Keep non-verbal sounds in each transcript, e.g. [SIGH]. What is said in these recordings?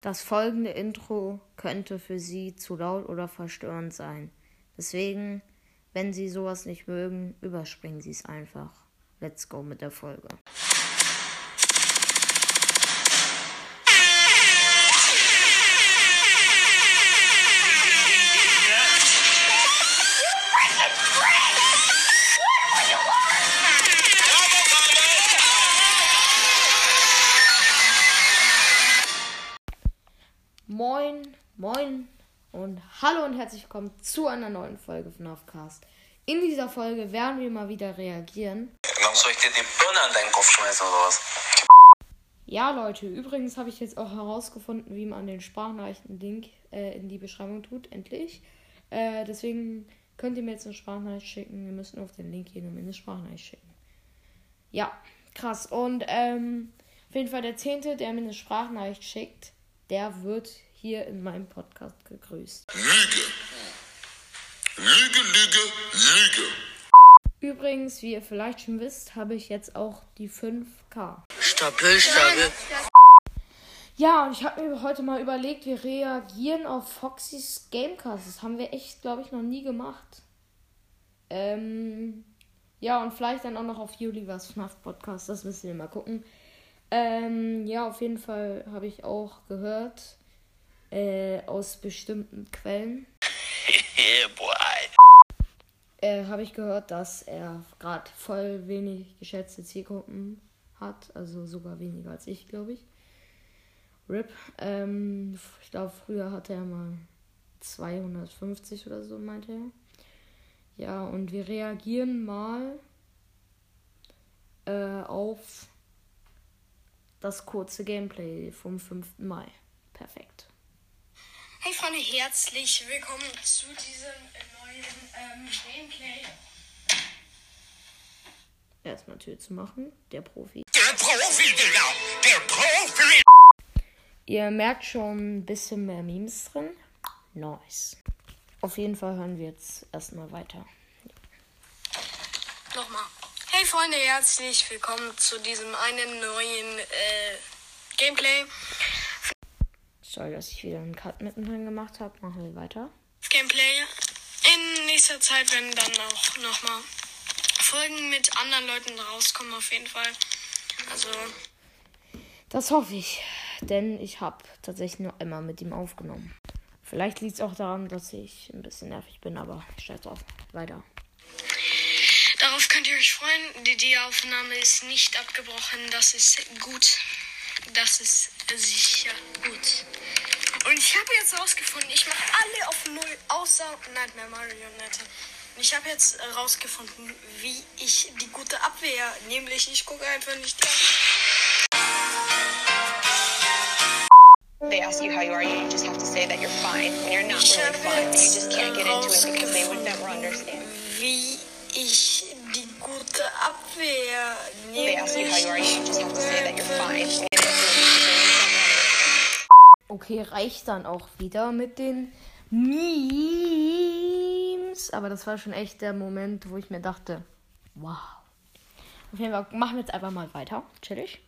Das folgende Intro könnte für Sie zu laut oder verstörend sein. Deswegen, wenn Sie sowas nicht mögen, überspringen Sie es einfach. Let's go mit der Folge. Moin, moin und hallo und herzlich willkommen zu einer neuen Folge von Aufcast. In dieser Folge werden wir mal wieder reagieren. Warum soll ich dir die Birne an deinen Kopf schmeißen oder was? Ja, Leute, übrigens habe ich jetzt auch herausgefunden, wie man den Sprachnachrichten-Link äh, in die Beschreibung tut, endlich. Äh, deswegen könnt ihr mir jetzt eine Sprachnachricht schicken. Wir müssen auf den Link hier nur eine Sprachnachricht schicken. Ja, krass. Und ähm, auf jeden Fall der Zehnte, der mir eine Sprachnachricht schickt, der wird hier in meinem Podcast gegrüßt. Lüge. Lüge, Lüge, Lüge. Übrigens, wie ihr vielleicht schon wisst, habe ich jetzt auch die 5K. Stabil, stabil. Ja, und ich habe mir heute mal überlegt, wir reagieren auf Foxys Gamecast. Das haben wir echt, glaube ich, noch nie gemacht. Ähm, ja, und vielleicht dann auch noch auf Julivers FNAF Podcast. Das müssen wir mal gucken. Ähm, ja, auf jeden Fall habe ich auch gehört, äh, aus bestimmten Quellen, [LAUGHS] boy. äh, habe ich gehört, dass er gerade voll wenig geschätzte Zielgruppen hat. Also sogar weniger als ich, glaube ich. RIP. Ähm, ich glaube, früher hatte er mal 250 oder so, meinte er. Ja, und wir reagieren mal äh, auf das kurze Gameplay vom 5. Mai. Perfekt. Hey Freunde, herzlich willkommen zu diesem neuen ähm, Gameplay. Erstmal Tür zu machen, der Profi. Der Profi, Digga. Der Profi. Ihr merkt schon ein bisschen mehr Memes drin. Nice. Auf jeden Fall hören wir jetzt erstmal weiter. Nochmal. Hey Freunde, herzlich willkommen zu diesem einen neuen äh, Gameplay. Sorry, dass ich wieder einen Cut mittendrin gemacht habe. Machen wir weiter. Gameplay. In nächster Zeit werden dann auch nochmal Folgen mit anderen Leuten rauskommen, auf jeden Fall. Also, Das hoffe ich, denn ich habe tatsächlich nur einmal mit ihm aufgenommen. Vielleicht liegt es auch daran, dass ich ein bisschen nervig bin, aber scheiß drauf. Weiter. Euch freuen. Die, Aufnahme ist nicht abgebrochen. Das ist gut. Das ist sicher gut. Und ich habe jetzt rausgefunden, ich mache alle auf Null, außer Nightmare Marionette. Und ich habe jetzt rausgefunden, wie ich die gute Abwehr, nämlich ich gucke einfach nicht an. they ask you how you are, you just have to say that you're fine when you're not Ich really fine. You just can't get into it because they would never understand. wie ich gute Abwehr, They ask you how you are, you just have to say that you're fine. Okay, reicht dann auch wieder mit den Memes. Aber das war schon echt der Moment, wo ich mir dachte, wow. Auf jeden Fall machen wir jetzt einfach mal weiter. Chillig.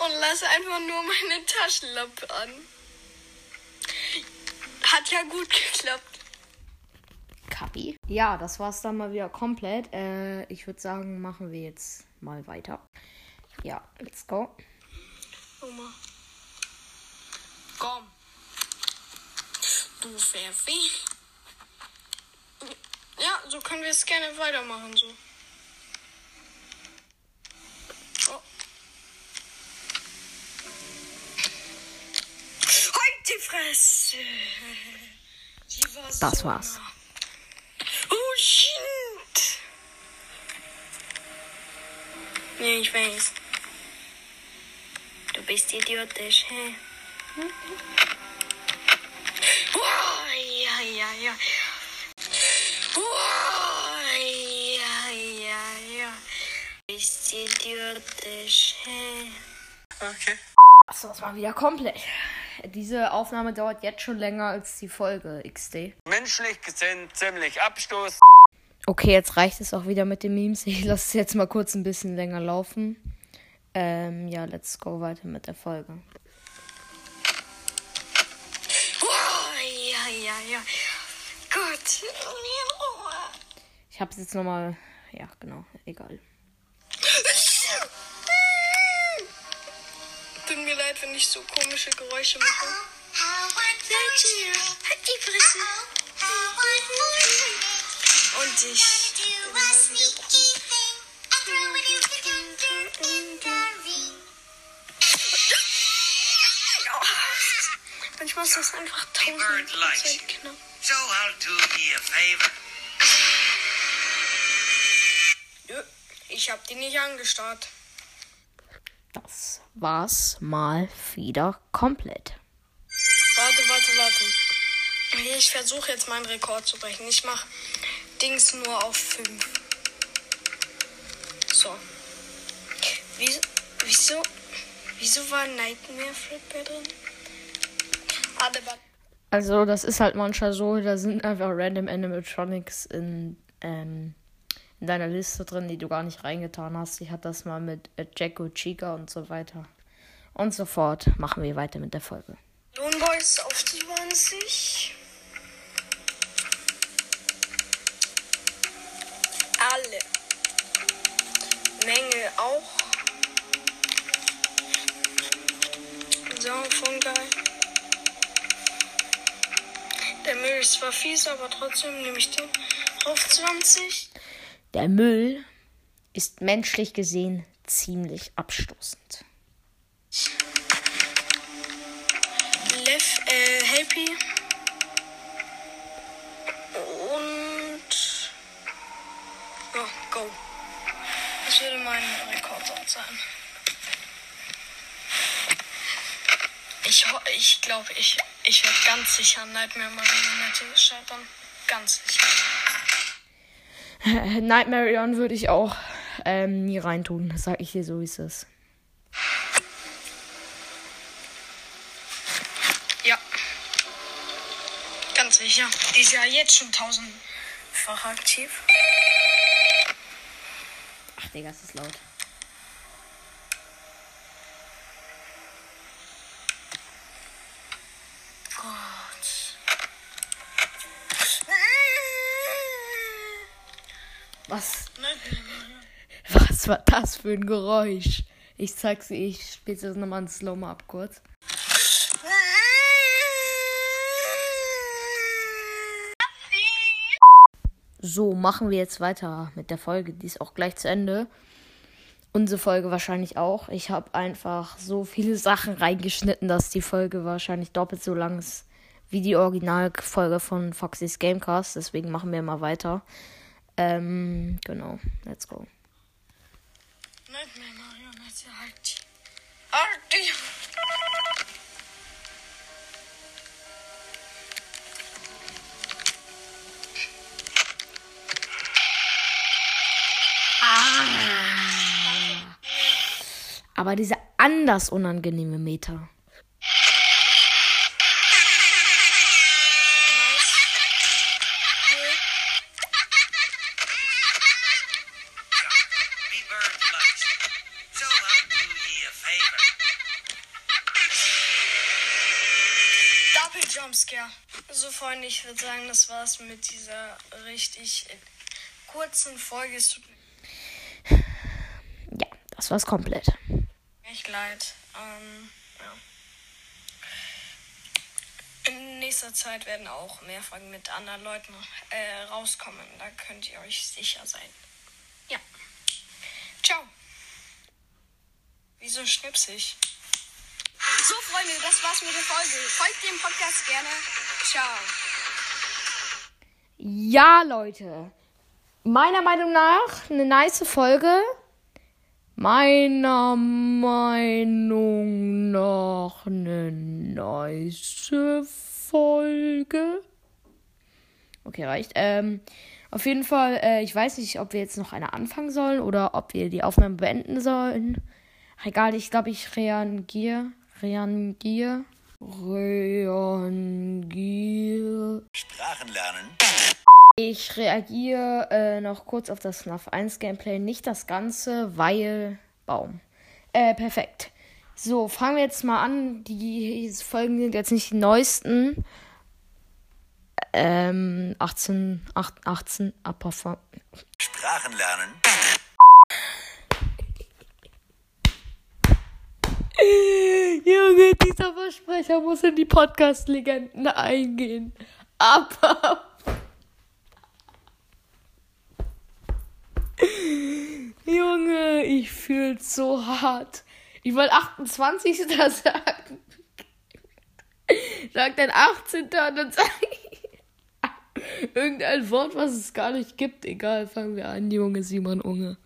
und lasse einfach nur meine Taschenlampe an. Hat ja gut geklappt. Kapi. Ja, das war's dann mal wieder komplett. Äh, ich würde sagen, machen wir jetzt mal weiter. Ja, let's go. Oma. Komm. Du Pfeffi. Ja, so können wir es gerne weitermachen. So. Oh. Halt die Fresse. Sie war Das so war's. nah. Oh shit. Nee, ich weiß. Du bist idiotisch, hä? Oh, ja, ja, ja. Oh, ja, ja, ja. Du bist idiotisch, hä? Okay. Das war's mal wieder komplett. Diese Aufnahme dauert jetzt schon länger als die Folge XD. Menschlich gesehen ziemlich Abstoß. Okay, jetzt reicht es auch wieder mit den Memes. Ich lasse es jetzt mal kurz ein bisschen länger laufen. Ähm, ja, let's go weiter mit der Folge. Ja, ja, ja. Gut. Ich habe es jetzt nochmal. Ja, genau, egal. Leid, wenn ich so komische Geräusche mache. Halt die Fresse. Und ich. Oh, Manchmal ist das einfach tausend Prozent knapp. So I'll do ye a favor. Nö, Ich hab die nicht angestarrt. War's mal wieder komplett. Warte, warte, warte. Ich versuche jetzt meinen Rekord zu brechen. Ich mach Dings nur auf 5. So. Wieso, wieso, wieso war Nightmare Fredbear drin? Ah, der war Also, das ist halt manchmal so, da sind einfach random Animatronics in, ähm, in deiner Liste drin, die du gar nicht reingetan hast. Ich hatte das mal mit äh, Jacko, Chica und so weiter. Und so fort. Machen wir weiter mit der Folge. Lone Boys auf 20. Alle. Menge auch. So, von geil. Der Müll ist zwar fies, aber trotzdem nehme ich den auf 20. Der Müll ist menschlich gesehen ziemlich abstoßend. Lev, äh, Happy. Und. Ja, go. Das würde mein Rekord sein. Ich, ich glaube, ich, ich werde ganz sicher Nightmare Marionette scheitern. Ganz sicher. [LAUGHS] Nightmare On würde ich auch ähm, nie reintun. Das sag ich dir so, wie es ist. Ja. Ganz sicher. Die ist ja jetzt schon tausendfach aktiv. Ach, Digga, es ist laut. Was? Was war das für ein Geräusch? Ich zeig's ich spiel's jetzt nochmal in Slow ab kurz. So, machen wir jetzt weiter mit der Folge. Die ist auch gleich zu Ende. Unsere Folge wahrscheinlich auch. Ich habe einfach so viele Sachen reingeschnitten, dass die Folge wahrscheinlich doppelt so lang ist wie die Originalfolge von Foxys Gamecast. Deswegen machen wir mal weiter. Ähm, genau. Let's go. Die. Aber diese anders unangenehme Meter. So, Freunde, ich würde sagen, das war's mit dieser richtig äh, kurzen Folge. Es tut mir Ja, das war's komplett. echt leid. Ähm, ja. In nächster Zeit werden auch mehr Folgen mit anderen Leuten äh, rauskommen. Da könnt ihr euch sicher sein. Ja. Ciao. Wieso schnipse ich? So, Freunde, das war's mit der Folge. Folgt dem Podcast gerne. Ciao. Ja, Leute. Meiner Meinung nach eine nice Folge. Meiner Meinung nach eine nice Folge. Okay, reicht. Ähm, auf jeden Fall, äh, ich weiß nicht, ob wir jetzt noch eine anfangen sollen oder ob wir die Aufnahme beenden sollen. Egal, ich glaube, ich reagiere. Reagiere. Reagiere. Sprachen lernen. Ich reagiere äh, noch kurz auf das FNAF 1 Gameplay, nicht das Ganze, weil Baum. Äh, perfekt. So, fangen wir jetzt mal an. Die Folgen sind jetzt nicht die neuesten. Ähm, 18, 8, 18, Abfang. Sprachen lernen. Junge, dieser Versprecher muss in die Podcast-Legenden eingehen. Aber. Junge, ich fühl's so hart. Ich wollte 28. [LAUGHS] sagen. Sag dann 18. und dann sag ich irgendein Wort, was es gar nicht gibt. Egal, fangen wir an, Junge, Simon Unge.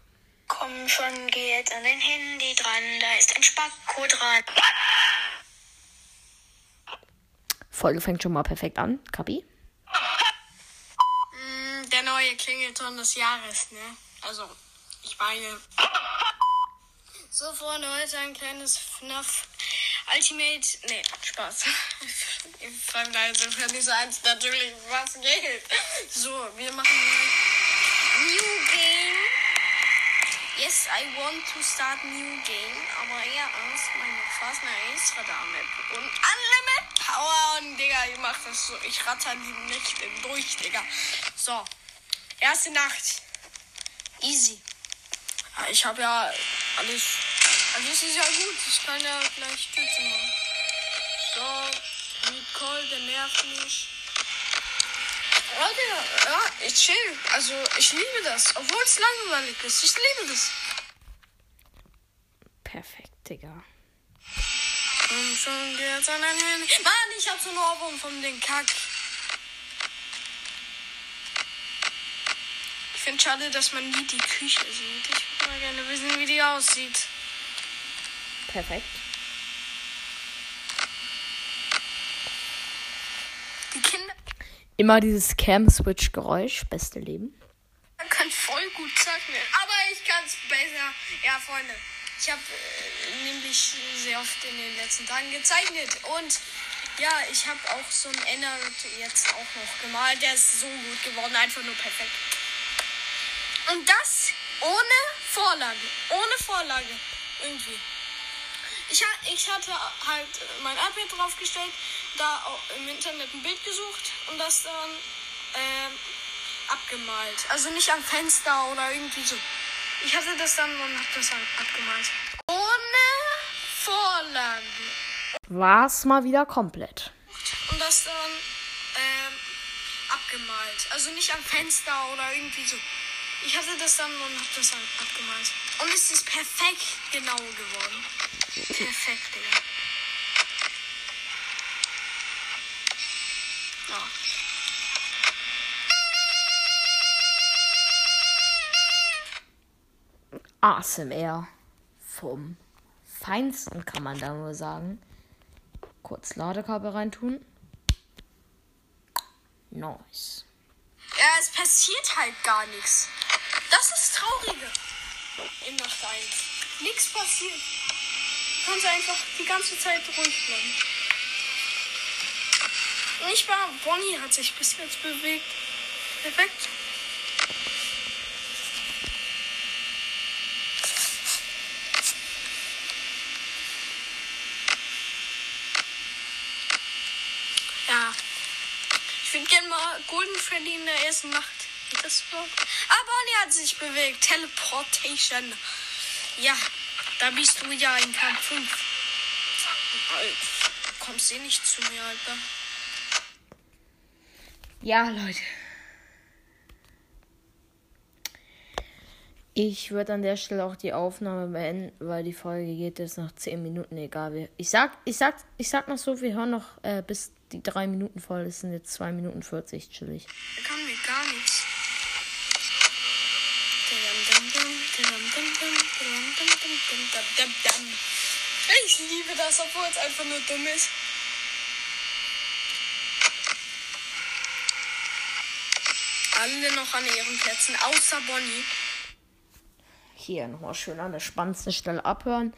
Komm schon, geh jetzt an dein Handy dran, da ist ein Spacko dran. Folge fängt schon mal perfekt an. Kapi? Mm, Der neue Klingelton des Jahres, ne? Also, ich meine. So, Freunde, heute ein kleines FNAF Ultimate. Nee, Spaß. Ich frage leise für diese eins natürlich, was geht. So, wir machen New Game. Yes, I want to start new game. Aber erst meine Fasner extra damit. Und Unlimit Power. Und Digga, ich mach das so. Ich ratter die Nächte durch, Digga. So. Erste Nacht. Easy. Ja, ich habe ja alles. Alles ist ja gut. Ich kann ja gleich Stützen machen. So. Nicole, der nervt mich. Ja, Digga, ja, ich chill. Also, ich liebe das. Obwohl es langweilig ist. Ich liebe das. Perfekt, Digga. Und schon geht's an dein Handy. Mann, ich hab so einen Ohrwurm von den Kack. Ich finde schade, dass man nie die Küche sieht. Ich würde mal gerne wissen, wie die aussieht. Perfekt. Die Kinder Immer dieses Cam-Switch-Geräusch. Beste Leben. können voll gut zeichnen. Aber ich kann's besser. Ja, Freunde. Ich habe äh, nämlich sehr oft in den letzten Tagen gezeichnet. Und ja, ich habe auch so ein Ennard jetzt auch noch gemalt. Der ist so gut geworden. Einfach nur perfekt. Und das ohne Vorlage. Ohne Vorlage. Irgendwie. Ich, ich hatte halt mein iPad draufgestellt, da im Internet ein Bild gesucht und das dann ähm, abgemalt. Also nicht am Fenster oder irgendwie so. Ich hatte das dann und hab das dann abgemalt. Ohne Vorlage. War's mal wieder komplett. Und das dann ähm, abgemalt. Also nicht am Fenster oder irgendwie so. Ich hatte das dann und hab das dann abgemalt. Und es ist perfekt genau geworden. Perfekt, Digga. Ja. ASMR vom Feinsten, kann man da nur sagen. Kurz Ladekabel reintun. Nice. Ja, es passiert halt gar nichts. Das ist Traurige. In Nacht 1. Nichts passiert. Du kannst einfach die ganze Zeit ruhig bleiben. Nicht mal Bonnie hat sich bis jetzt bewegt. Perfekt. Ja. Ich würde gerne mal Golden Freddy in der ersten Nacht. Geht das überhaupt? Ah, Bonnie hat sich bewegt. Teleportation. Ja, da bist du ja in Kampf 5. Alter, du kommst eh nicht zu mir, Alter. Ja, Leute. Ich würde an der Stelle auch die Aufnahme beenden, weil die Folge geht jetzt noch 10 Minuten, egal wie. Ich sag, ich sag, ich sag noch so, wir hören noch äh, bis die 3 Minuten voll. Das sind jetzt 2 Minuten 40, chillig. Kann mir gar nichts. Ich liebe das, obwohl es einfach nur dumm ist. Alle noch an ihren Plätzen, außer Bonnie. Hier nochmal schön an der spannendsten Stelle abhören.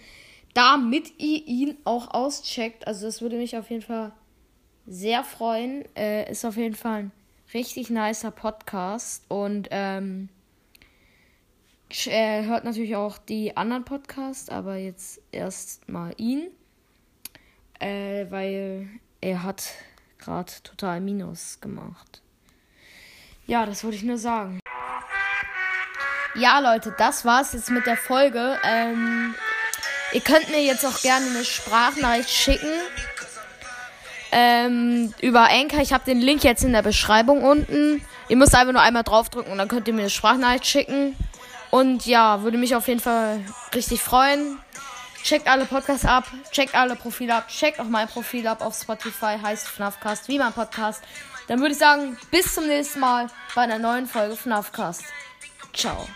Damit ihr ihn auch auscheckt. Also das würde mich auf jeden Fall sehr freuen. Äh, ist auf jeden Fall ein Richtig nicer Podcast. Und ähm, er hört natürlich auch die anderen Podcasts, aber jetzt erst mal ihn. Äh, weil er hat gerade total Minus gemacht. Ja, das wollte ich nur sagen. Ja, Leute, das war's jetzt mit der Folge. Ähm, ihr könnt mir jetzt auch gerne eine Sprachnachricht schicken. Ähm, über Anchor. Ich habe den Link jetzt in der Beschreibung unten. Ihr müsst einfach nur einmal draufdrücken und dann könnt ihr mir eine Sprachnachricht schicken. Und ja, würde mich auf jeden Fall richtig freuen. Checkt alle Podcasts ab, checkt alle Profile ab, checkt auch mein Profil ab auf Spotify, heißt FNAFcast, wie mein Podcast. Dann würde ich sagen, bis zum nächsten Mal bei einer neuen Folge FNAFcast. Ciao.